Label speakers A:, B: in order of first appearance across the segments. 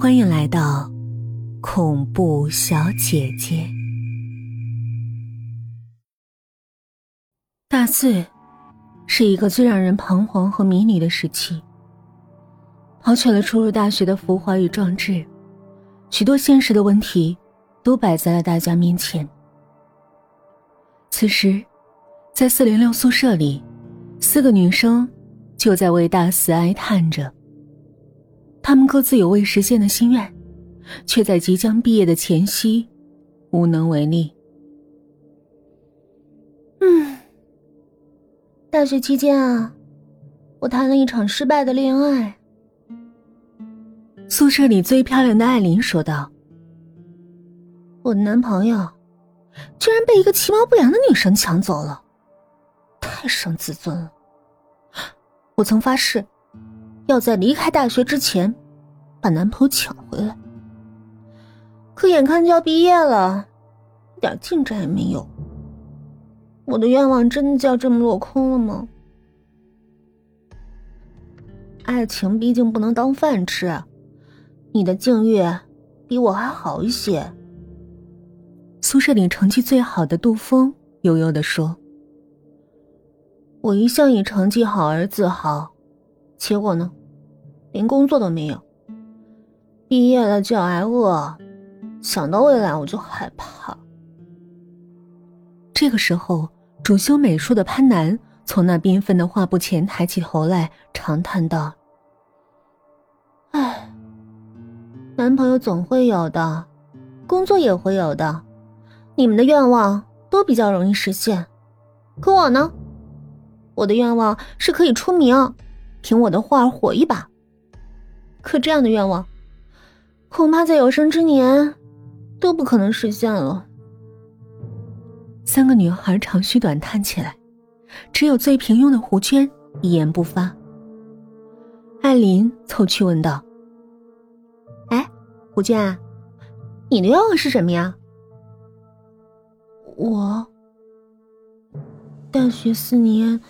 A: 欢迎来到恐怖小姐姐。大四是一个最让人彷徨和迷离的时期，抛却了初入大学的浮华与壮志，许多现实的问题都摆在了大家面前。此时，在四零六宿舍里，四个女生就在为大四哀叹着。她们各自有未实现的心愿，却在即将毕业的前夕无能为力。
B: 嗯，大学期间啊，我谈了一场失败的恋爱。
A: 宿舍里最漂亮的艾琳说道：“
B: 我的男朋友居然被一个其貌不扬的女生抢走了，太伤自尊了。我曾发誓。”要在离开大学之前，把男朋友抢回来。可眼看就要毕业了，一点进展也没有。我的愿望真的就要这么落空了吗？爱情毕竟不能当饭吃，你的境遇比我还好一些。
A: 宿舍里成绩最好的杜峰悠悠的说：“
B: 我一向以成绩好而自豪，结果呢？”连工作都没有，毕业了就要挨饿，想到未来我就害怕。
A: 这个时候，主修美术的潘楠从那缤纷的画布前抬起头来，长叹道：“
B: 唉，男朋友总会有的，工作也会有的，你们的愿望都比较容易实现，可我呢？我的愿望是可以出名，凭我的画火一把。”可这样的愿望，恐怕在有生之年都不可能实现了。
A: 三个女孩长吁短叹起来，只有最平庸的胡娟一言不发。艾琳凑去问道：“
B: 哎，胡娟，你的愿望是什么呀？”我大学四年，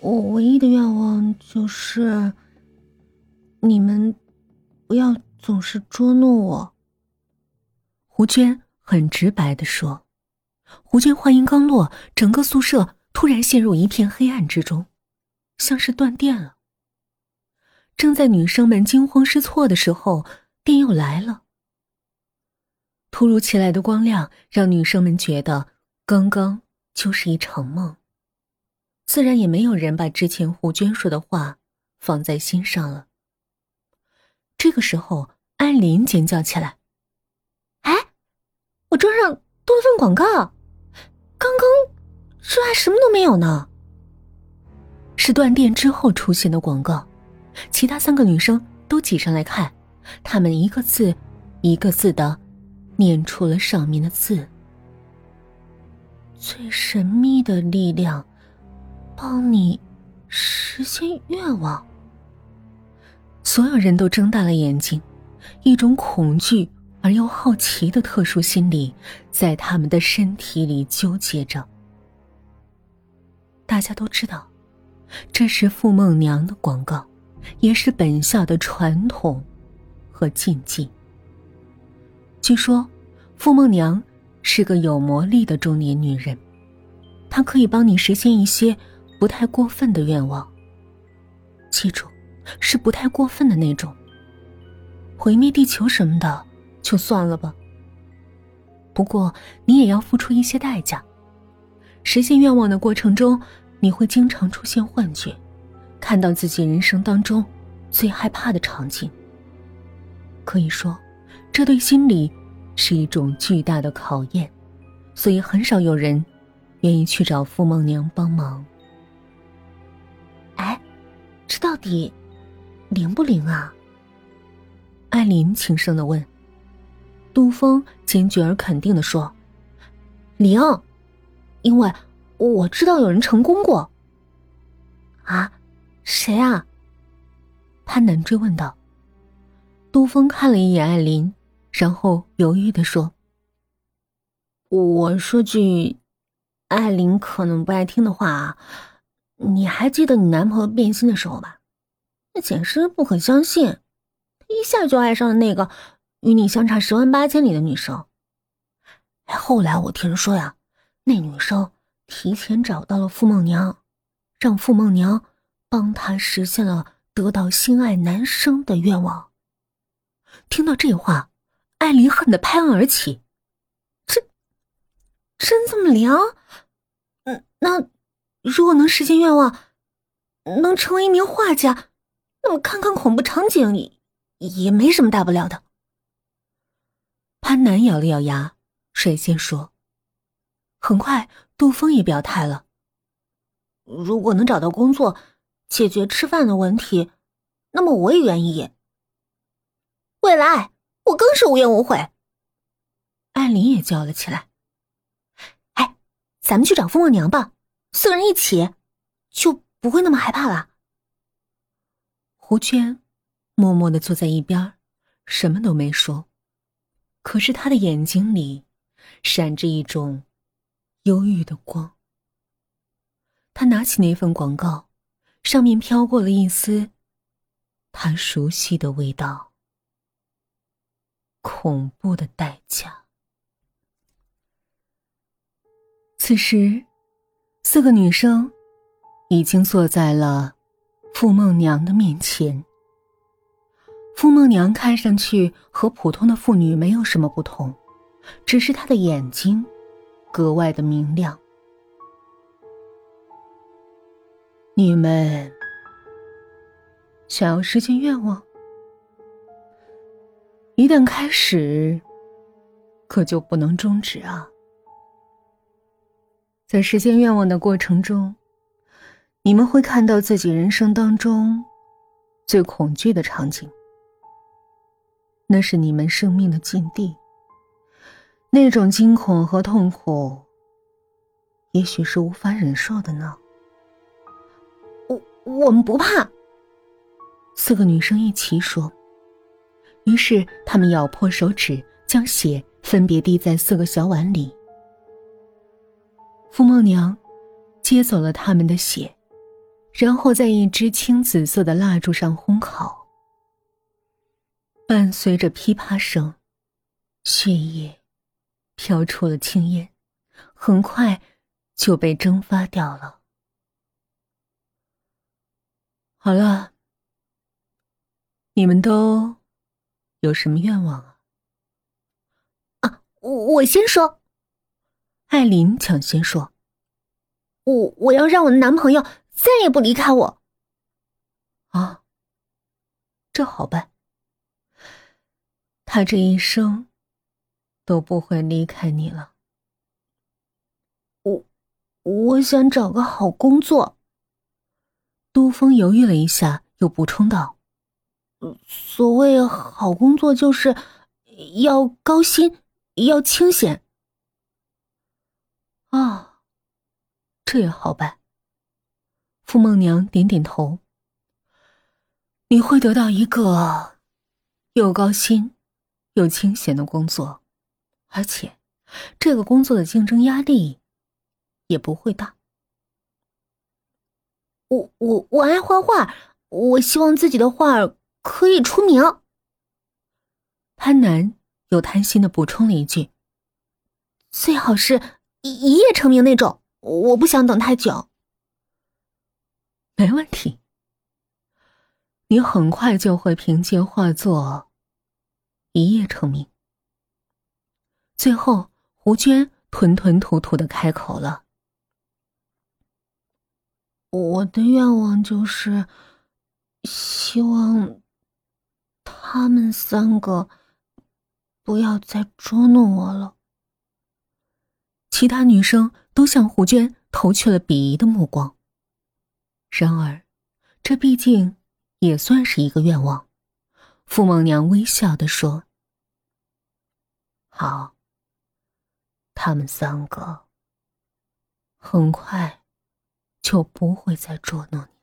B: 我唯一的愿望就是。你们不要总是捉弄我。”
A: 胡娟很直白的说。胡娟话音刚落，整个宿舍突然陷入一片黑暗之中，像是断电了。正在女生们惊慌失措的时候，电又来了。突如其来的光亮让女生们觉得刚刚就是一场梦，自然也没有人把之前胡娟说的话放在心上了。这个时候，艾琳尖叫起来：“
B: 哎，我桌上多了份广告，刚刚这还什么都没有呢。”
A: 是断电之后出现的广告。其他三个女生都挤上来看，她们一个字一个字的念出了上面的字：“
B: 最神秘的力量，帮你实现愿望。”
A: 所有人都睁大了眼睛，一种恐惧而又好奇的特殊心理在他们的身体里纠结着。大家都知道，这是傅梦娘的广告，也是本校的传统和禁忌。据说，傅梦娘是个有魔力的中年女人，她可以帮你实现一些不太过分的愿望。记住。是不太过分的那种。毁灭地球什么的，就算了吧。不过你也要付出一些代价。实现愿望的过程中，你会经常出现幻觉，看到自己人生当中最害怕的场景。可以说，这对心理是一种巨大的考验，所以很少有人愿意去找傅梦娘帮忙。
B: 哎，这到底？灵不灵啊？
A: 艾琳轻声的问。杜峰坚决而肯定的说：“
B: 灵，因为我知道有人成功过。”啊？谁啊？
A: 潘南追问道。杜峰看了一眼艾琳，然后犹豫的说：“
B: 我说句艾琳可能不爱听的话啊，你还记得你男朋友变心的时候吧？”那简直不可相信，他一下就爱上了那个与你相差十万八千里的女生。哎，后来我听说呀，那女生提前找到了傅梦娘，让傅梦娘帮她实现了得到心爱男生的愿望。听到这话，艾琳恨得拍案而起：“这真这么灵？嗯，那如果能实现愿望，能成为一名画家，那么看看恐怖场景也也没什么大不了的。”
A: 潘南咬了咬牙。率先说。很快，杜峰也表态了：“
B: 如果能找到工作，解决吃饭的问题，那么我也愿意。未来，我更是无怨无悔。”
A: 艾琳也叫了起来：“
B: 哎，咱们去找凤凰娘吧，四个人一起，就不会那么害怕了。”
A: 胡娟默默的坐在一边，什么都没说，可是她的眼睛里……闪着一种忧郁的光。他拿起那份广告，上面飘过了一丝他熟悉的味道。恐怖的代价。此时，四个女生已经坐在了傅梦娘的面前。傅梦娘看上去和普通的妇女没有什么不同。只是她的眼睛格外的明亮。你们想要实现愿望，一旦开始，可就不能终止啊！在实现愿望的过程中，你们会看到自己人生当中最恐惧的场景，那是你们生命的禁地。那种惊恐和痛苦，也许是无法忍受的呢。
B: 我我们不怕。
A: 四个女生一齐说。于是，她们咬破手指，将血分别滴在四个小碗里。傅梦娘接走了他们的血，然后在一支青紫色的蜡烛上烘烤，伴随着噼啪声，血液。飘出了青烟，很快就被蒸发掉了。好了，你们都有什么愿望啊？
B: 啊，我先说。
A: 艾琳抢先说：“
B: 我我要让我的男朋友再也不离开我。”
A: 啊，这好办。他这一生。都不会离开你了。
B: 我我想找个好工作。
A: 杜峰犹豫了一下，又补充道：“
B: 所谓好工作，就是要高薪，要清闲。”
A: 啊，这也好办。傅梦娘点点头：“你会得到一个又高薪又清闲的工作。”而且，这个工作的竞争压力也不会大。
B: 我我我爱画画，我希望自己的画可以出名。
A: 潘楠又贪心的补充了一句：“
B: 最好是一一夜成名那种，我不想等太久。”
A: 没问题，你很快就会凭借画作一夜成名。最后，胡娟吞吞吐吐的开口了：“
B: 我的愿望就是，希望他们三个不要再捉弄我了。”
A: 其他女生都向胡娟投去了鄙夷的目光。然而，这毕竟也算是一个愿望。傅梦娘微笑的说：“好。”他们三个很快就不会再捉弄你。